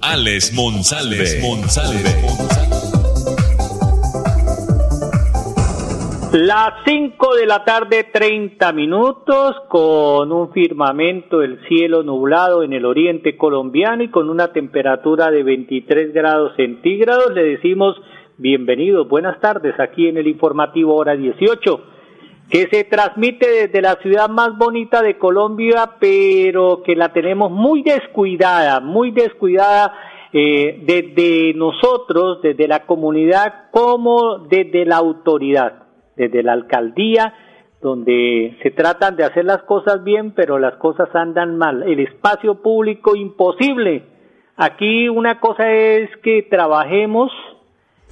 Alex Monsalve. Las 5 de la tarde, 30 minutos, con un firmamento del cielo nublado en el oriente colombiano y con una temperatura de 23 grados centígrados, le decimos bienvenidos, buenas tardes aquí en el informativo Hora 18 que se transmite desde la ciudad más bonita de Colombia, pero que la tenemos muy descuidada, muy descuidada eh, desde nosotros, desde la comunidad, como desde la autoridad, desde la alcaldía, donde se tratan de hacer las cosas bien, pero las cosas andan mal. El espacio público imposible. Aquí una cosa es que trabajemos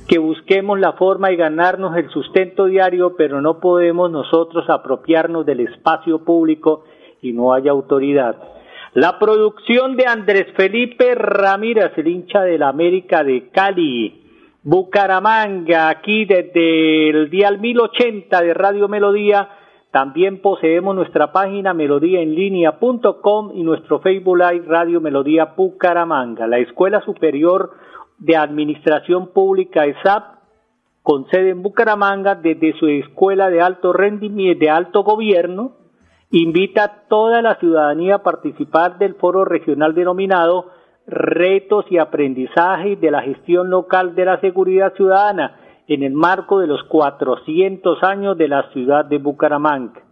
que busquemos la forma de ganarnos el sustento diario, pero no podemos nosotros apropiarnos del espacio público y no haya autoridad. La producción de Andrés Felipe Ramírez, el hincha de la América de Cali, Bucaramanga, aquí desde el día 1080 de Radio Melodía, también poseemos nuestra página melodíaenlínea.com y nuestro Facebook Live Radio Melodía Bucaramanga. La Escuela Superior de Administración Pública ESAP, con sede en Bucaramanga, desde su escuela de alto rendimiento, de alto gobierno, invita a toda la ciudadanía a participar del foro regional denominado Retos y Aprendizaje de la Gestión Local de la Seguridad Ciudadana en el marco de los 400 años de la ciudad de Bucaramanga.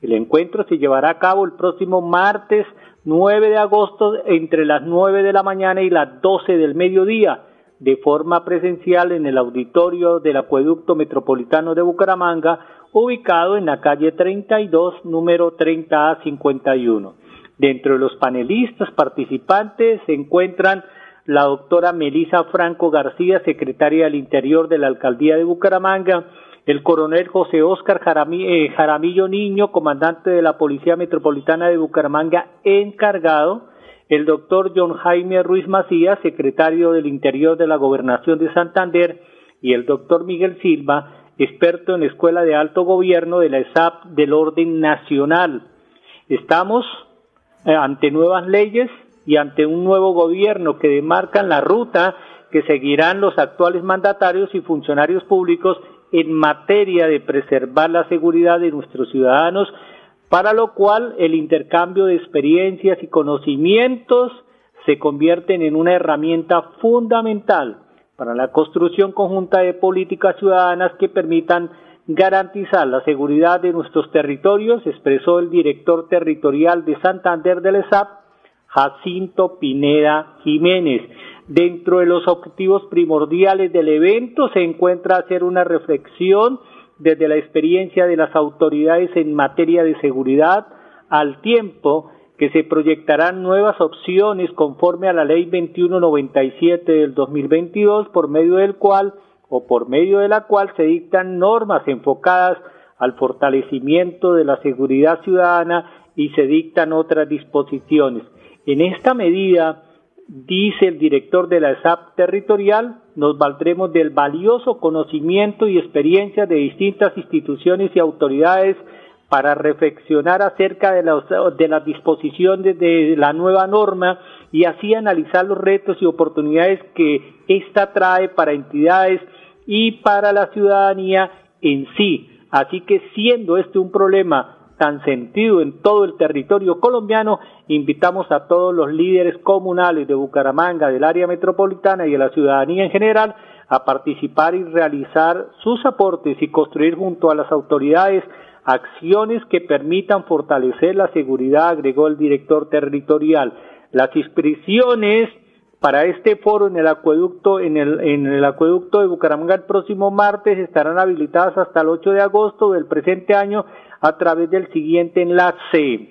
El encuentro se llevará a cabo el próximo martes 9 de agosto entre las 9 de la mañana y las 12 del mediodía de forma presencial en el auditorio del Acueducto Metropolitano de Bucaramanga, ubicado en la calle 32, número 30A51. Dentro de los panelistas participantes se encuentran la doctora Melisa Franco García, secretaria del Interior de la Alcaldía de Bucaramanga, el coronel José Óscar eh, Jaramillo Niño, comandante de la Policía Metropolitana de Bucaramanga, encargado, el doctor John Jaime Ruiz Macías, secretario del Interior de la Gobernación de Santander, y el doctor Miguel Silva, experto en la Escuela de Alto Gobierno de la ESAP del Orden Nacional. Estamos eh, ante nuevas leyes y ante un nuevo gobierno que demarcan la ruta que seguirán los actuales mandatarios y funcionarios públicos en materia de preservar la seguridad de nuestros ciudadanos para lo cual el intercambio de experiencias y conocimientos se convierten en una herramienta fundamental para la construcción conjunta de políticas ciudadanas que permitan garantizar la seguridad de nuestros territorios, expresó el director territorial de Santander del ESAP, Jacinto Pineda Jiménez. Dentro de los objetivos primordiales del evento se encuentra hacer una reflexión desde la experiencia de las autoridades en materia de seguridad, al tiempo que se proyectarán nuevas opciones conforme a la Ley 2197 del 2022, por medio del cual o por medio de la cual se dictan normas enfocadas al fortalecimiento de la seguridad ciudadana y se dictan otras disposiciones. En esta medida, dice el director de la ESAP territorial, nos valdremos del valioso conocimiento y experiencia de distintas instituciones y autoridades para reflexionar acerca de, de las disposiciones de la nueva norma y así analizar los retos y oportunidades que ésta trae para entidades y para la ciudadanía en sí. Así que siendo este un problema tan sentido en todo el territorio colombiano, invitamos a todos los líderes comunales de Bucaramanga, del área metropolitana y de la ciudadanía en general a participar y realizar sus aportes y construir junto a las autoridades acciones que permitan fortalecer la seguridad, agregó el director territorial. Las inscripciones para este foro en el acueducto en el, en el acueducto de Bucaramanga el próximo martes estarán habilitadas hasta el 8 de agosto del presente año a través del siguiente enlace.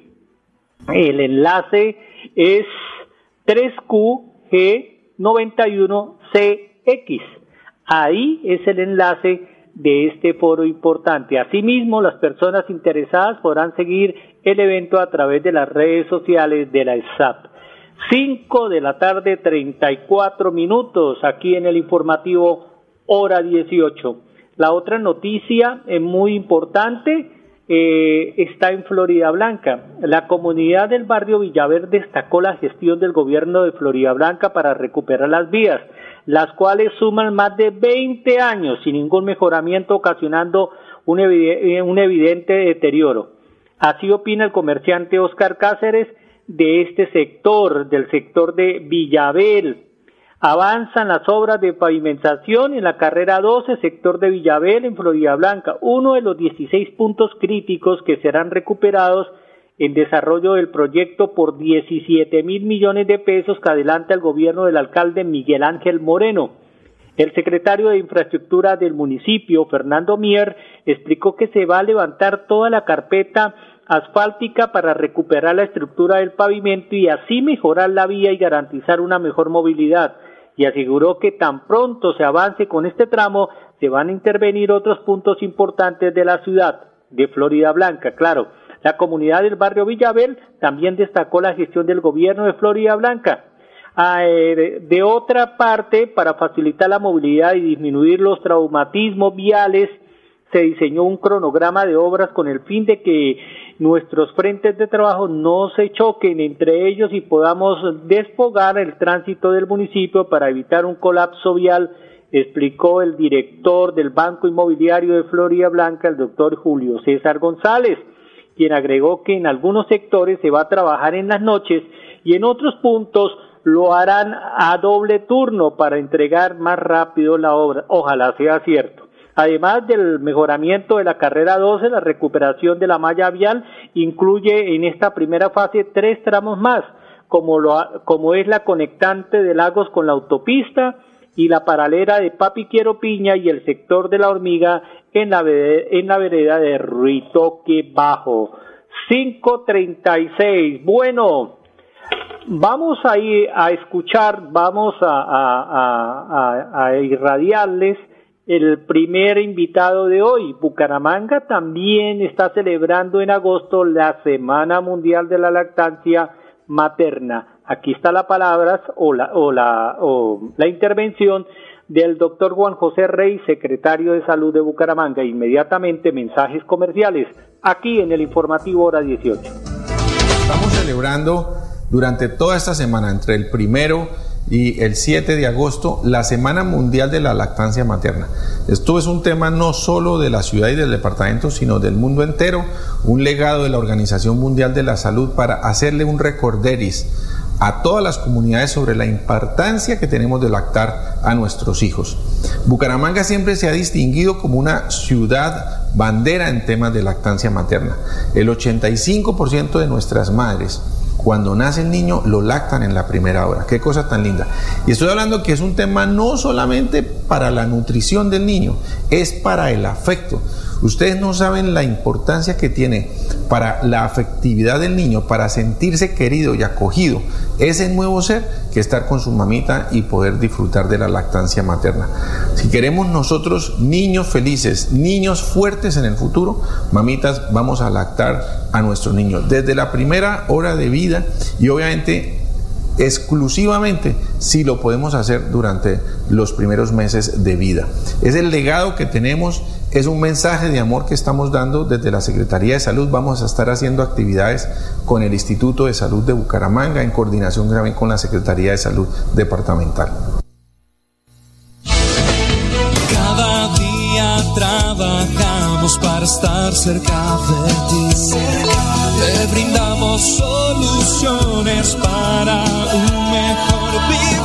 El enlace es 3QG 91CX. Ahí es el enlace de este foro importante. Asimismo, las personas interesadas podrán seguir el evento a través de las redes sociales de la SAP. 5 de la tarde, 34 minutos, aquí en el informativo hora 18. La otra noticia es muy importante eh, está en Florida Blanca. La comunidad del barrio Villaverde destacó la gestión del gobierno de Florida Blanca para recuperar las vías las cuales suman más de 20 años sin ningún mejoramiento, ocasionando un, evidente deterioro. Así opina el comerciante Oscar Cáceres de este sector, del sector de Villabel. Avanzan las obras de pavimentación en la carrera 12, sector de Villabel, en Florida Blanca, uno de los 16 puntos críticos que serán recuperados en desarrollo del proyecto por 17 mil millones de pesos que adelanta el gobierno del alcalde Miguel Ángel Moreno. El secretario de Infraestructura del municipio, Fernando Mier, explicó que se va a levantar toda la carpeta asfáltica para recuperar la estructura del pavimento y así mejorar la vía y garantizar una mejor movilidad. Y aseguró que tan pronto se avance con este tramo, se van a intervenir otros puntos importantes de la ciudad, de Florida Blanca, claro la comunidad del barrio Villabel también destacó la gestión del gobierno de Florida Blanca. Ah, eh, de otra parte, para facilitar la movilidad y disminuir los traumatismos viales, se diseñó un cronograma de obras con el fin de que nuestros frentes de trabajo no se choquen entre ellos y podamos desfogar el tránsito del municipio para evitar un colapso vial, explicó el director del Banco Inmobiliario de Florida Blanca, el doctor Julio César González quien agregó que en algunos sectores se va a trabajar en las noches y en otros puntos lo harán a doble turno para entregar más rápido la obra. Ojalá sea cierto. Además del mejoramiento de la carrera 12, la recuperación de la malla vial incluye en esta primera fase tres tramos más, como, lo, como es la conectante de Lagos con la autopista, y la paralera de Papi Quiero Piña y el sector de la hormiga en la, en la vereda de Ruitoque Bajo. 536. Bueno, vamos a ir a escuchar, vamos a, a, a, irradiarles el primer invitado de hoy. Bucaramanga también está celebrando en agosto la Semana Mundial de la Lactancia Materna. Aquí está la palabra o la, o la, o la intervención del doctor Juan José Rey, secretario de Salud de Bucaramanga. Inmediatamente mensajes comerciales aquí en el informativo hora 18. Estamos celebrando durante toda esta semana, entre el primero y el 7 de agosto, la Semana Mundial de la Lactancia Materna. Esto es un tema no solo de la ciudad y del departamento, sino del mundo entero, un legado de la Organización Mundial de la Salud para hacerle un recorderis a todas las comunidades sobre la importancia que tenemos de lactar a nuestros hijos. Bucaramanga siempre se ha distinguido como una ciudad bandera en temas de lactancia materna. El 85% de nuestras madres cuando nace el niño lo lactan en la primera hora. Qué cosa tan linda. Y estoy hablando que es un tema no solamente para la nutrición del niño, es para el afecto. Ustedes no saben la importancia que tiene para la afectividad del niño, para sentirse querido y acogido, ese nuevo ser, que estar con su mamita y poder disfrutar de la lactancia materna. Si queremos nosotros niños felices, niños fuertes en el futuro, mamitas, vamos a lactar a nuestros niños desde la primera hora de vida y obviamente exclusivamente si lo podemos hacer durante los primeros meses de vida. Es el legado que tenemos es un mensaje de amor que estamos dando desde la Secretaría de Salud. Vamos a estar haciendo actividades con el Instituto de Salud de Bucaramanga en coordinación también con la Secretaría de Salud Departamental. Cada día trabajamos para estar cerca de ti. Te brindamos soluciones para un mejor vivir.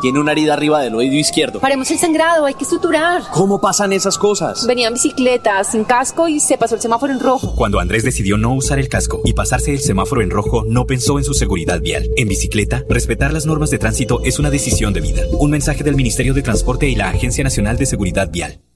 Tiene una herida arriba del oído izquierdo. Paremos el sangrado, hay que suturar. ¿Cómo pasan esas cosas? Venía en bicicleta, sin casco y se pasó el semáforo en rojo. Cuando Andrés decidió no usar el casco y pasarse el semáforo en rojo, no pensó en su seguridad vial. En bicicleta, respetar las normas de tránsito es una decisión de vida. Un mensaje del Ministerio de Transporte y la Agencia Nacional de Seguridad Vial.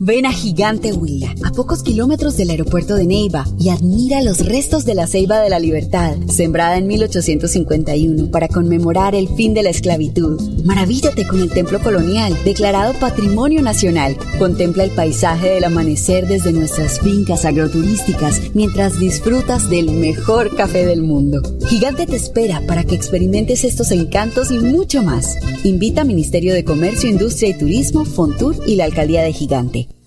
Ven a Gigante Huila, a pocos kilómetros del aeropuerto de Neiva, y admira los restos de la Ceiba de la Libertad, sembrada en 1851 para conmemorar el fin de la esclavitud. Maravíllate con el templo colonial, declarado Patrimonio Nacional. Contempla el paisaje del amanecer desde nuestras fincas agroturísticas mientras disfrutas del mejor café del mundo. Gigante te espera para que experimentes estos encantos y mucho más. Invita a Ministerio de Comercio, Industria y Turismo, Fontur y la Alcaldía de Gigante.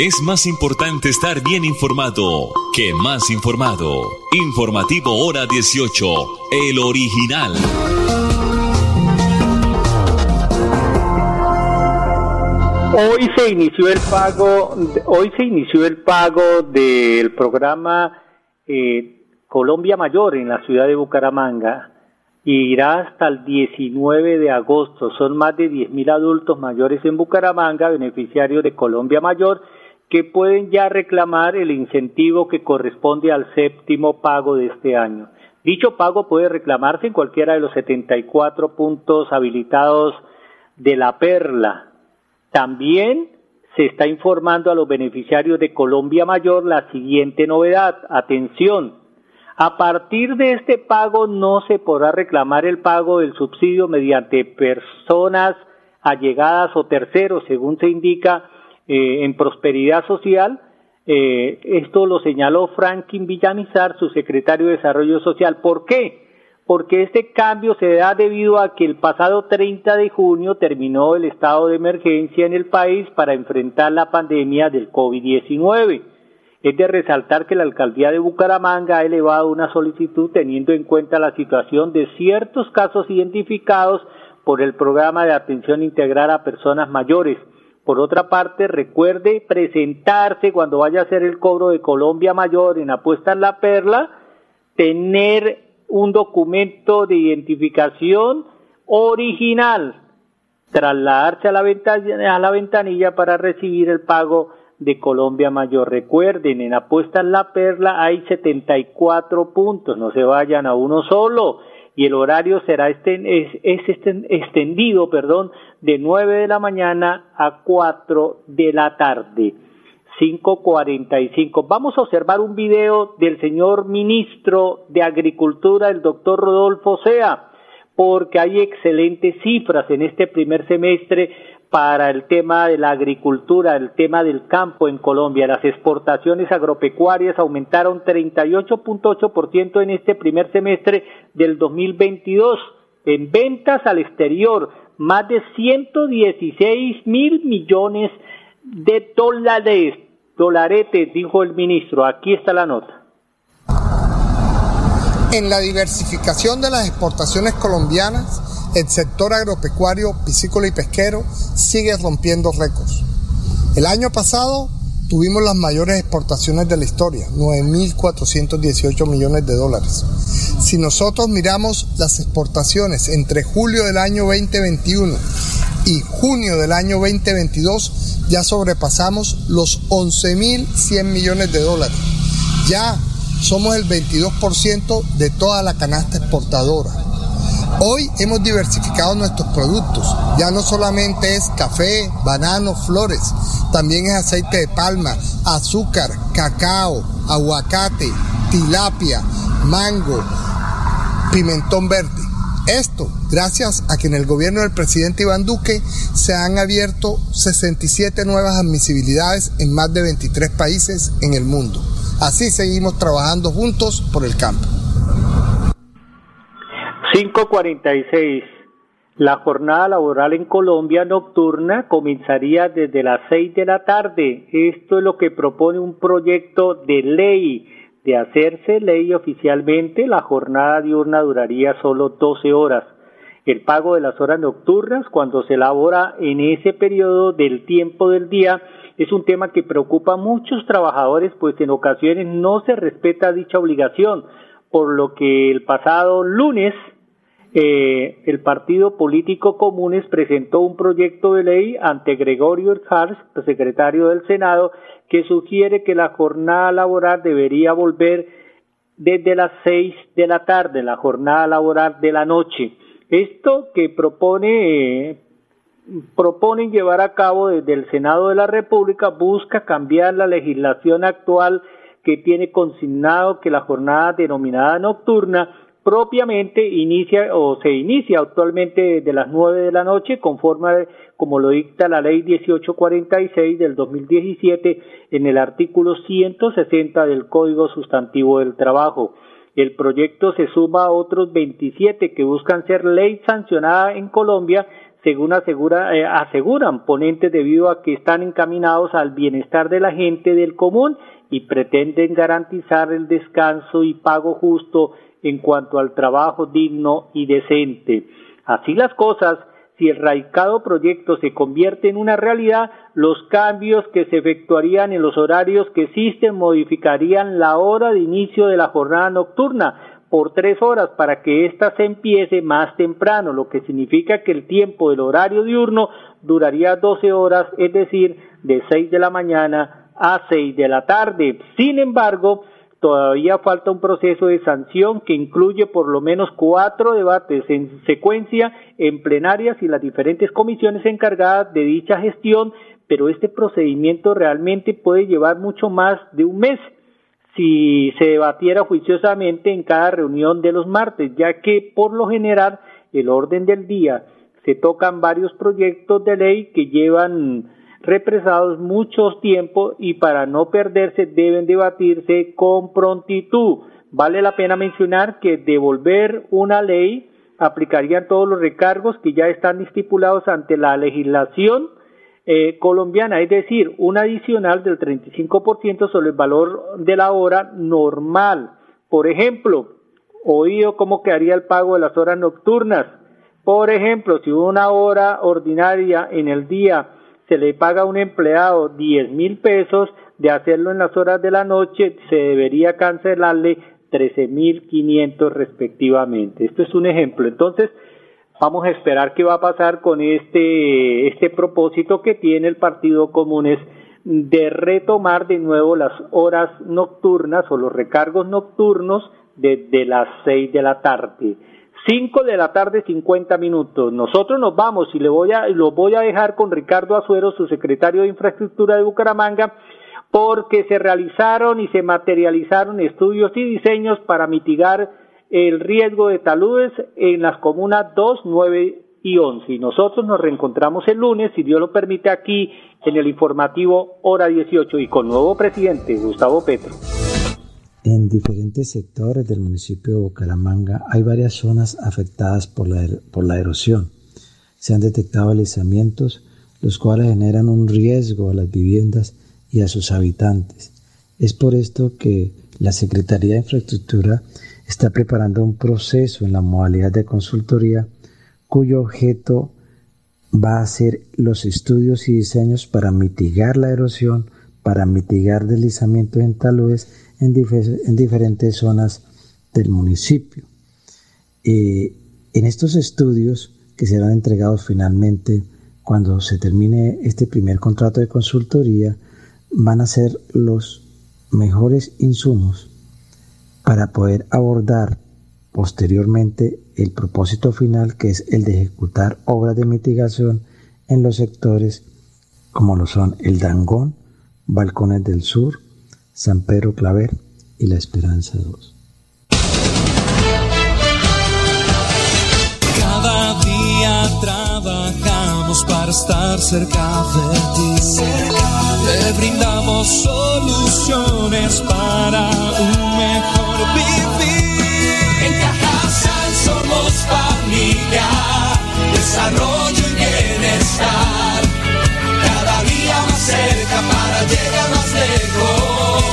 Es más importante estar bien informado que más informado. Informativo Hora 18, el original. Hoy se inició el pago, hoy se inició el pago del programa eh, Colombia Mayor en la ciudad de Bucaramanga y irá hasta el 19 de agosto. Son más de 10.000 adultos mayores en Bucaramanga, beneficiarios de Colombia Mayor, que pueden ya reclamar el incentivo que corresponde al séptimo pago de este año. Dicho pago puede reclamarse en cualquiera de los 74 puntos habilitados de la Perla. También se está informando a los beneficiarios de Colombia Mayor la siguiente novedad. Atención, a partir de este pago no se podrá reclamar el pago del subsidio mediante personas allegadas o terceros, según se indica eh, en prosperidad social, Eh, esto lo señaló Franklin Villamizar, su secretario de Desarrollo Social. ¿Por qué? Porque este cambio se da debido a que el pasado 30 de junio terminó el estado de emergencia en el país para enfrentar la pandemia del COVID-19. Es de resaltar que la alcaldía de Bucaramanga ha elevado una solicitud teniendo en cuenta la situación de ciertos casos identificados por el programa de atención integral a personas mayores. Por otra parte, recuerde presentarse cuando vaya a hacer el cobro de Colombia Mayor en Apuestas La Perla, tener un documento de identificación original, trasladarse a la, a la ventanilla para recibir el pago de Colombia Mayor. Recuerden, en Apuestas La Perla hay 74 puntos, no se vayan a uno solo. Y el horario será este, es, extendido, perdón, de 9 de la mañana a 4 de la tarde. 5.45. Vamos a observar un video del señor ministro de Agricultura, el doctor Rodolfo Sea, porque hay excelentes cifras en este primer semestre para el tema de la agricultura, el tema del campo en Colombia. Las exportaciones agropecuarias aumentaron 38.8% en este primer semestre del 2022. En ventas al exterior, más de 116 mil millones de dólares. Dolaretes, dijo el ministro. Aquí está la nota. En la diversificación de las exportaciones colombianas, el sector agropecuario, piscícola y pesquero sigue rompiendo récords. El año pasado tuvimos las mayores exportaciones de la historia, 9.418 millones de dólares. Si nosotros miramos las exportaciones entre julio del año 2021 y junio del año 2022, ya sobrepasamos los 11.100 millones de dólares. Ya somos el 22% de toda la canasta exportadora. Hoy hemos diversificado nuestros productos. Ya no solamente es café, banano, flores, también es aceite de palma, azúcar, cacao, aguacate, tilapia, mango, pimentón verde. Esto gracias a que en el gobierno del presidente Iván Duque se han abierto 67 nuevas admisibilidades en más de 23 países en el mundo. Así seguimos trabajando juntos por el campo. 546. La jornada laboral en Colombia nocturna comenzaría desde las 6 de la tarde. Esto es lo que propone un proyecto de ley. De hacerse ley oficialmente, la jornada diurna duraría solo 12 horas. El pago de las horas nocturnas, cuando se elabora en ese periodo del tiempo del día, es un tema que preocupa a muchos trabajadores, pues en ocasiones no se respeta dicha obligación, por lo que el pasado lunes eh, el Partido Político Comunes presentó un proyecto de ley ante Gregorio Hars, secretario del Senado, que sugiere que la jornada laboral debería volver desde las seis de la tarde, la jornada laboral de la noche. Esto que propone eh, proponen llevar a cabo desde el Senado de la República busca cambiar la legislación actual que tiene consignado que la jornada denominada nocturna propiamente inicia o se inicia actualmente de las nueve de la noche conforme como lo dicta la ley 1846 del 2017 en el artículo 160 del Código Sustantivo del Trabajo. El proyecto se suma a otros 27 que buscan ser ley sancionada en Colombia según eh, aseguran ponentes debido a que están encaminados al bienestar de la gente del común y pretenden garantizar el descanso y pago justo en cuanto al trabajo digno y decente. Así las cosas, si el radicado proyecto se convierte en una realidad, los cambios que se efectuarían en los horarios que existen modificarían la hora de inicio de la jornada nocturna por tres horas para que ésta se empiece más temprano, lo que significa que el tiempo del horario diurno duraría 12 horas, es decir, de 6 de la mañana a 6 de la tarde. Sin embargo, todavía falta un proceso de sanción que incluye por lo menos cuatro debates en secuencia en plenarias y las diferentes comisiones encargadas de dicha gestión, pero este procedimiento realmente puede llevar mucho más de un mes si se debatiera juiciosamente en cada reunión de los martes, ya que por lo general el orden del día se tocan varios proyectos de ley que llevan represados mucho tiempo y para no perderse deben debatirse con prontitud. Vale la pena mencionar que devolver una ley aplicarían todos los recargos que ya están estipulados ante la legislación eh, colombiana, es decir, un adicional del 35% sobre el valor de la hora normal. Por ejemplo, oído cómo quedaría el pago de las horas nocturnas. Por ejemplo, si una hora ordinaria en el día se le paga a un empleado 10 mil pesos, de hacerlo en las horas de la noche se debería cancelarle 13 mil 500 respectivamente. Esto es un ejemplo. Entonces, Vamos a esperar qué va a pasar con este, este propósito que tiene el Partido Comunes de retomar de nuevo las horas nocturnas o los recargos nocturnos desde las seis de la tarde. Cinco de la tarde, cincuenta minutos. Nosotros nos vamos y le voy a, lo voy a dejar con Ricardo Azuero, su secretario de Infraestructura de Bucaramanga, porque se realizaron y se materializaron estudios y diseños para mitigar el riesgo de taludes en las comunas 2, 9 y 11. Y nosotros nos reencontramos el lunes, si Dios lo permite, aquí en el informativo Hora 18 y con nuevo presidente, Gustavo Petro. En diferentes sectores del municipio de Bucaramanga hay varias zonas afectadas por la, er-, por la erosión. Se han detectado alisamientos, los cuales generan un riesgo a las viviendas y a sus habitantes. Es por esto que la Secretaría de Infraestructura está preparando un proceso en la modalidad de consultoría cuyo objeto va a ser los estudios y diseños para mitigar la erosión, para mitigar deslizamientos en taludes en, en diferentes zonas del municipio. Eh, en estos estudios, que serán entregados finalmente cuando se termine este primer contrato de consultoría, van a ser los mejores insumos para poder abordar posteriormente el propósito final que es el de ejecutar obras de mitigación en los sectores como lo son el Dangón, Balcones del Sur, San Pedro Claver y La Esperanza 2. Cada día trabajamos para estar cerca de ti. Te brindamos soluciones para un En Cajasal somos familia, desarrollo y bienestar. Cada día más cerca para llegar más lejos.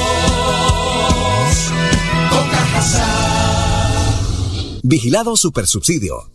Con Cajasal. Vigilado Supersubsidio.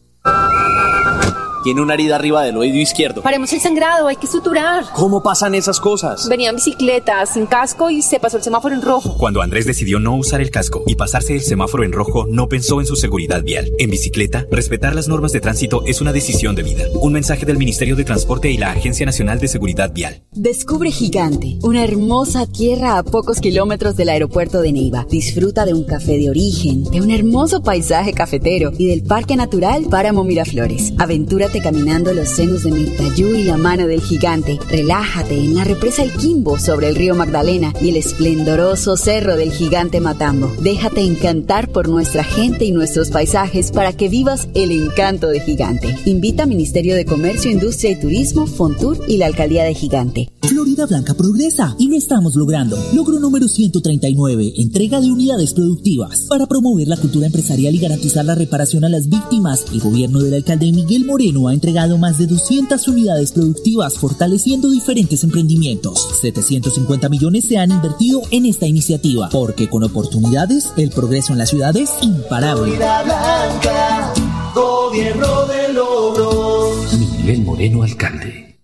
Tiene una herida arriba del oído izquierdo. Paremos el sangrado, hay que suturar. ¿Cómo pasan esas cosas? Venía en bicicleta, sin casco y se pasó el semáforo en rojo. Cuando Andrés decidió no usar el casco y pasarse el semáforo en rojo, no pensó en su seguridad vial. En bicicleta, respetar las normas de tránsito es una decisión de vida. Un mensaje del Ministerio de Transporte y la Agencia Nacional de Seguridad Vial. Descubre Gigante, una hermosa tierra a pocos kilómetros del aeropuerto de Neiva. Disfruta de un café de origen, de un hermoso paisaje cafetero y del Parque Natural Páramo Miraflores. Aventura caminando los senos de Mirtayú y la mano del gigante. Relájate en la represa El Quimbo sobre el río Magdalena y el esplendoroso cerro del gigante Matambo. Déjate encantar por nuestra gente y nuestros paisajes para que vivas el encanto de Gigante. Invita Ministerio de Comercio, Industria y Turismo, Fontur y la Alcaldía de Gigante. Florida Blanca progresa y lo estamos logrando. Logro número 139, entrega de unidades productivas. Para promover la cultura empresarial y garantizar la reparación a las víctimas, el gobierno del alcalde Miguel Moreno ha entregado más de 200 unidades productivas fortaleciendo diferentes emprendimientos. 750 millones se han invertido en esta iniciativa porque con oportunidades el progreso en la ciudad es imparable. Florida Blanca, gobierno de logros. Miguel Moreno, alcalde.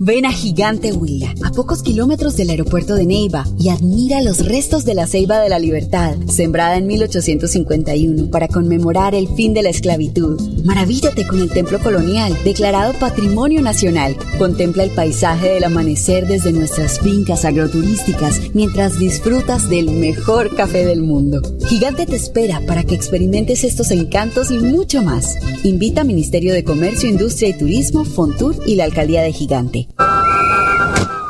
Ven a Gigante Huila, a pocos kilómetros del aeropuerto de Neiva, y admira los restos de la Ceiba de la Libertad, sembrada en 1851 para conmemorar el fin de la esclavitud. Maravíllate con el templo colonial, declarado Patrimonio Nacional. Contempla el paisaje del amanecer desde nuestras fincas agroturísticas mientras disfrutas del mejor café del mundo. Gigante te espera para que experimentes estos encantos y mucho más. Invita a Ministerio de Comercio, Industria y Turismo, Fontur y la Alcaldía de Gigante.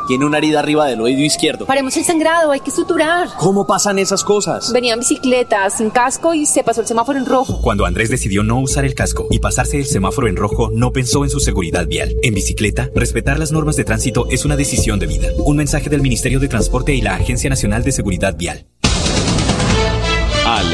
Tiene una herida arriba del oído izquierdo. Paremos el sangrado, hay que suturar. ¿Cómo pasan esas cosas? Venía en bicicleta, sin casco y se pasó el semáforo en rojo. Cuando Andrés decidió no usar el casco y pasarse el semáforo en rojo, no pensó en su seguridad vial. En bicicleta, respetar las normas de tránsito es una decisión de vida. Un mensaje del Ministerio de Transporte y la Agencia Nacional de Seguridad Vial.